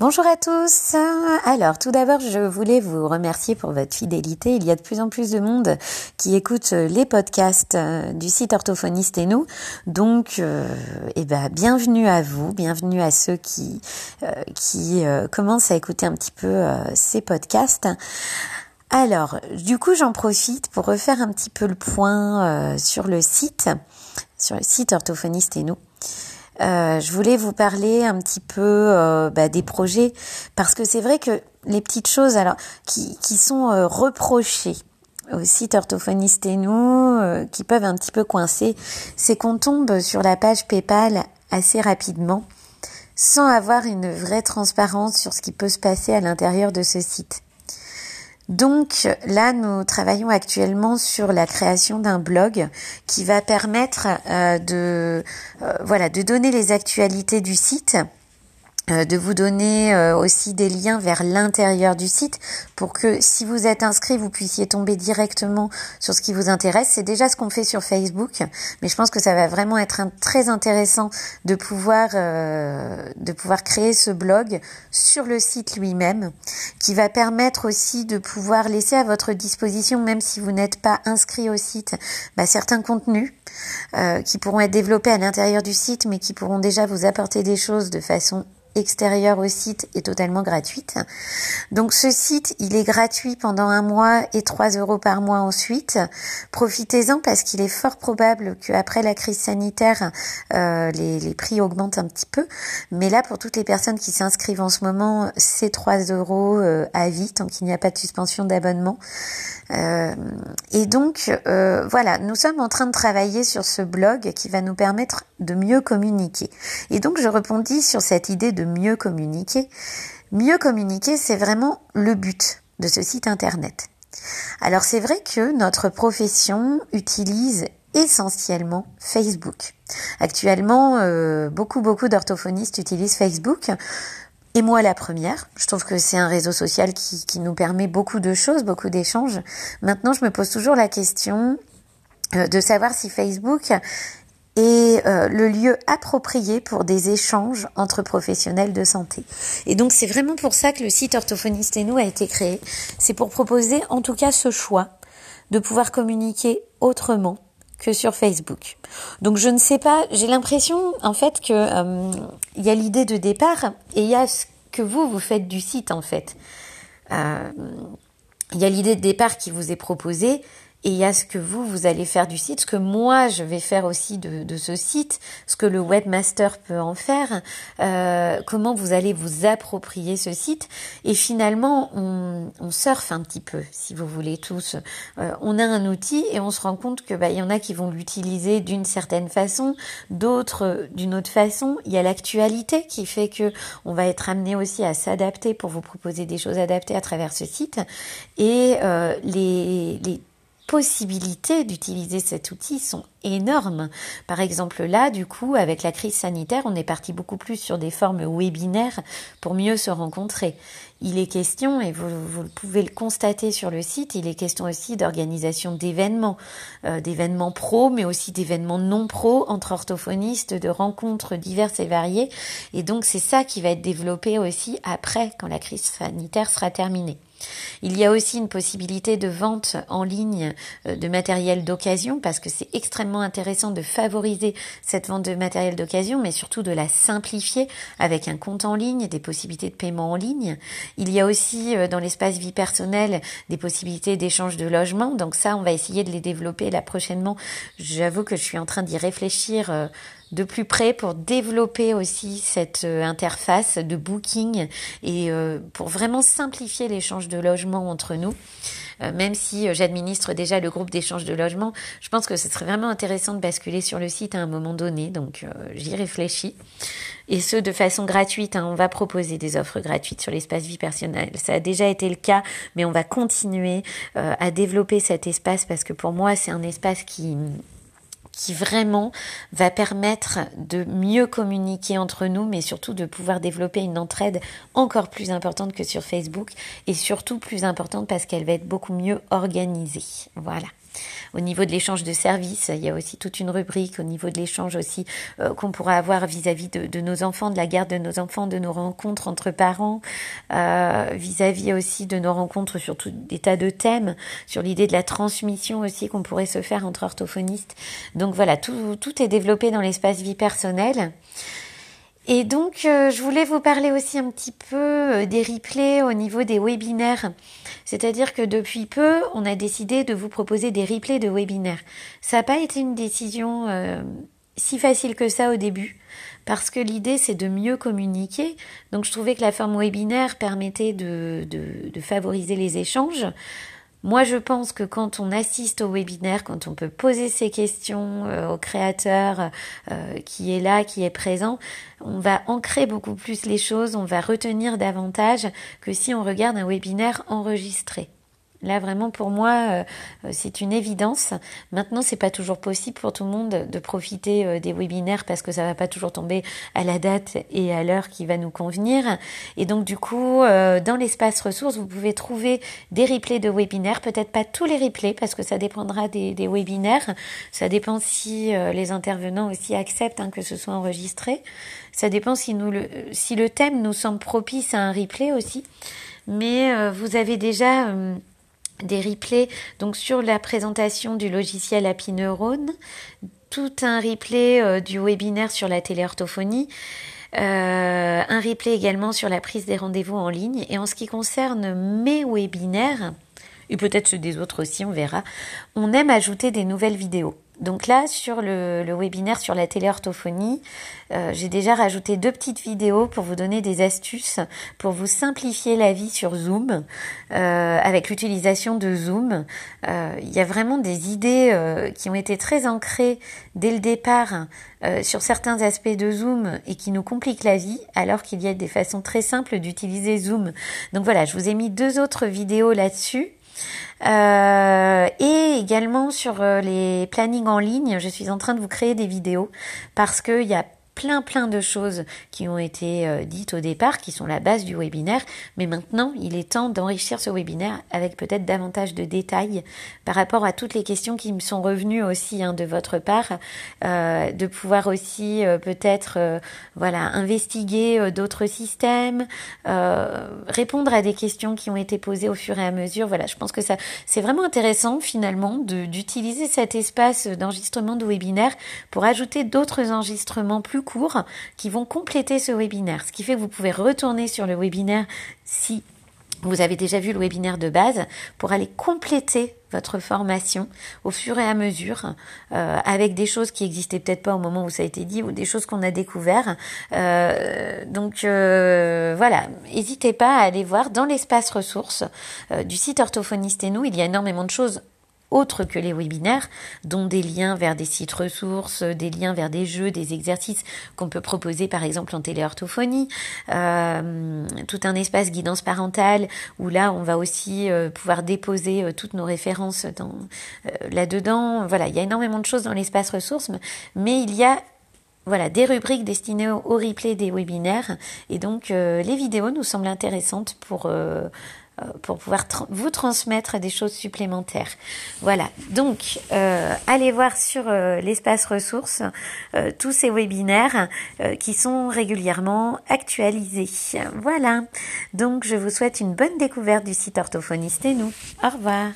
Bonjour à tous. Alors, tout d'abord, je voulais vous remercier pour votre fidélité. Il y a de plus en plus de monde qui écoute les podcasts euh, du site Orthophoniste et nous. Donc, euh, eh ben, bienvenue à vous, bienvenue à ceux qui euh, qui commencent à écouter un petit peu ces podcasts. Alors, du coup, j'en profite pour refaire un petit peu le point sur le site, sur le site Orthophoniste et nous. Euh, je voulais vous parler un petit peu euh, bah, des projets parce que c'est vrai que les petites choses alors qui, qui sont euh, reprochées au site orthophoniste et nous qui peuvent un petit peu coincer, c'est qu'on tombe sur la page PayPal assez rapidement sans avoir une vraie transparence sur ce qui peut se passer à l'intérieur de ce site. Donc là, nous travaillons actuellement sur la création d'un blog qui va permettre euh, de euh, voilà de donner les actualités du site de vous donner euh, aussi des liens vers l'intérieur du site pour que si vous êtes inscrit, vous puissiez tomber directement sur ce qui vous intéresse. C'est déjà ce qu'on fait sur Facebook, mais je pense que ça va vraiment être très intéressant de pouvoir euh, de pouvoir créer ce blog sur le site lui-même, qui va permettre aussi de pouvoir laisser à votre disposition, même si vous n'êtes pas inscrit au site, bah, certains contenus qui pourront être développés à l'intérieur du site, mais qui pourront déjà vous apporter des choses de façon extérieure au site est totalement gratuite. Donc ce site, il est gratuit pendant un mois et 3 euros par mois ensuite. Profitez-en parce qu'il est fort probable qu'après la crise sanitaire, euh, les, les, prix augmentent un petit peu. Mais là, pour toutes les personnes qui s'inscrivent en ce moment, c'est 3 euros euh, à vie tant qu'il n'y a pas de suspension d'abonnement. Euh, et donc, voilà, nous sommes en train de travailler sur ce blog qui va nous permettre de mieux communiquer. Et donc, je répondis sur cette idée de mieux communiquer. Mieux communiquer, c'est vraiment le but de ce site internet. Alors, c'est vrai que notre profession utilise essentiellement Facebook. Actuellement, euh, beaucoup, beaucoup d'orthophonistes utilisent Facebook. Et moi la première, je trouve que c'est un réseau social qui, nous permet beaucoup de choses, beaucoup d'échanges. Maintenant, je me pose toujours la question euh, de savoir si Facebook est euh, le lieu approprié pour des échanges entre professionnels de santé. Et donc c'est vraiment pour ça que le site Orthophoniste et nous a été créé. C'est pour proposer en tout cas ce choix de pouvoir communiquer autrement que sur Facebook. Donc je ne sais pas, j'ai l'impression en fait que euh, y a l'idée de départ et il y a ce que vous vous faites du site en fait. Euh, il y a l'idée de départ qui vous est proposée et il y a ce que vous, vous allez faire du site, ce que moi, je vais faire aussi de, de ce site, ce que le webmaster peut en faire, euh, comment vous allez vous approprier ce site. Et finalement, on, on surfe un petit peu, si vous voulez tous. Euh, on a un outil et on se rend compte que bah, il y en a qui vont l'utiliser d'une certaine façon, d'autres d'une autre façon. Il y a l'actualité qui fait que on va être amené aussi à s'adapter pour vous proposer des choses adaptées à travers ce site. Et euh, les, les possibilités d'utiliser cet outil sont énormes. Par exemple, là, du coup, avec la crise sanitaire, on est parti beaucoup plus sur des formes webinaires pour mieux se rencontrer. Il est question, et vous, vous pouvez le constater sur le site, il est question aussi d'organisation d'événements, euh, d'événements pro, mais aussi d'événements non pro entre orthophonistes, de rencontres diverses et variées. Et donc, c'est ça qui va être développé aussi après, quand la crise sanitaire sera terminée. Il y a aussi une possibilité de vente en ligne euh, de matériel d'occasion parce que c'est extrêmement intéressant de favoriser cette vente de matériel d'occasion, mais surtout de la simplifier avec un compte en ligne, des possibilités de paiement en ligne. Il y a aussi euh, dans l'espace vie personnelle des possibilités d'échange de logement. Donc ça, on va essayer de les développer là prochainement. J'avoue que je suis en train d'y réfléchir euh, de plus près pour développer aussi cette euh, interface de booking et euh, pour vraiment simplifier l'échange de logements entre nous. Euh, même si j'administre déjà le groupe d'échange de logements, je pense que ce serait vraiment intéressant de basculer sur le site à un moment donné. Donc j'y réfléchis. Et ce, de façon gratuite. Hein. On va proposer des offres gratuites sur l'espace vie personnelle. Ça a déjà été le cas, mais on va continuer à développer cet espace parce que pour moi, c'est un espace qui qui vraiment va permettre de mieux communiquer entre nous, mais surtout de pouvoir développer une entraide encore plus importante que sur Facebook et surtout plus importante parce qu'elle va être beaucoup mieux organisée. Voilà. Au niveau de l'échange de services, il y a aussi toute une rubrique au niveau de l'échange aussi euh, qu'on pourra avoir vis-à-vis de, nos enfants, de la garde de nos enfants, de nos rencontres entre parents, euh, vis-à-vis aussi de nos rencontres sur tout des tas de thèmes, sur l'idée de la transmission aussi qu'on pourrait se faire entre orthophonistes. Donc voilà, tout, est développé dans l'espace vie personnelle. Et donc, euh, je voulais vous parler aussi un petit peu des replays au niveau des webinaires. C'est-à-dire que depuis peu, on a décidé de vous proposer des replays de webinaires. Ça n'a pas été une décision euh, si facile que ça au début, parce que l'idée, c'est de mieux communiquer. Donc, je trouvais que la forme webinaire permettait de, de, de favoriser les échanges. Moi, je pense que quand on assiste au webinaire, quand on peut poser ses questions euh, au créateur euh, qui est là, qui est présent, on va ancrer beaucoup plus les choses, on va retenir davantage que si on regarde un webinaire enregistré. Là, vraiment, pour moi, euh, c'est une évidence. Maintenant, c'est pas toujours possible pour tout le monde de profiter euh, des webinaires parce que ça va pas toujours tomber à la date et à l'heure qui va nous convenir. Et donc, du coup, euh, dans l'espace ressources, vous pouvez trouver des replays de webinaires. Peut-être pas tous les replays parce que ça dépendra des, des webinaires. Ça dépend si les intervenants aussi acceptent hein, que ce soit enregistré. Ça dépend si nous le, si le thème nous semble propice à un replay aussi. Mais vous avez déjà des replays donc sur la présentation du logiciel Happy Neurone, tout un replay euh, du webinaire sur la téléorthophonie, euh, un replay également sur la prise des rendez-vous en ligne. Et en ce qui concerne mes webinaires, et peut-être ceux des autres aussi, on verra, on aime ajouter des nouvelles vidéos. Donc là, sur le, webinaire sur la téléorthophonie, euh, j'ai déjà rajouté deux petites vidéos pour vous donner des astuces pour vous simplifier la vie sur Zoom euh, avec l'utilisation de Zoom. Euh, il y a vraiment des idées qui ont été très ancrées dès le départ sur certains aspects de Zoom et qui nous compliquent la vie alors qu'il y a des façons très simples d'utiliser Zoom. Donc voilà, je vous ai mis deux autres vidéos là-dessus. Euh, et également sur euh, les plannings en ligne, je suis en train de vous créer des vidéos parce qu'il y a plein plein de choses qui ont été euh, dites au départ, qui sont la base du webinaire, mais maintenant il est temps d'enrichir ce webinaire avec peut-être davantage de détails par rapport à toutes les questions qui me sont revenues aussi hein, de votre part, euh, de pouvoir aussi euh, peut-être voilà investiguer d'autres systèmes, répondre à des questions qui ont été posées au fur et à mesure. Voilà, je pense que ça c'est vraiment intéressant finalement d'utiliser cet espace d'enregistrement de webinaire pour ajouter d'autres enregistrements plus cours qui vont compléter ce webinaire. Ce qui fait que vous pouvez retourner sur le webinaire si vous avez déjà vu le webinaire de base pour aller compléter votre formation au fur et à mesure euh, avec des choses qui existaient peut-être pas au moment où ça a été dit ou des choses qu'on a découvert. Euh, donc euh, voilà, n'hésitez pas à aller voir dans l'espace ressources du site Orthophoniste et nous, il y a énormément de choses autres que les webinaires, dont des liens vers des sites ressources, des liens vers des jeux, des exercices qu'on peut proposer par exemple en téléorthophonie, euh, tout un espace guidance parentale où là on va aussi euh, pouvoir déposer euh, toutes nos références dans là-dedans. Voilà, il y a énormément de choses dans l'espace ressources, mais il y a voilà, des rubriques destinées au, replay des webinaires et donc les vidéos nous semblent intéressantes pour euh, pour pouvoir vous transmettre des choses supplémentaires. Voilà, donc euh, allez voir sur euh, l'espace ressources tous ces webinaires qui sont régulièrement actualisés. Voilà, donc je vous souhaite une bonne découverte du site orthophoniste et nous. Au revoir.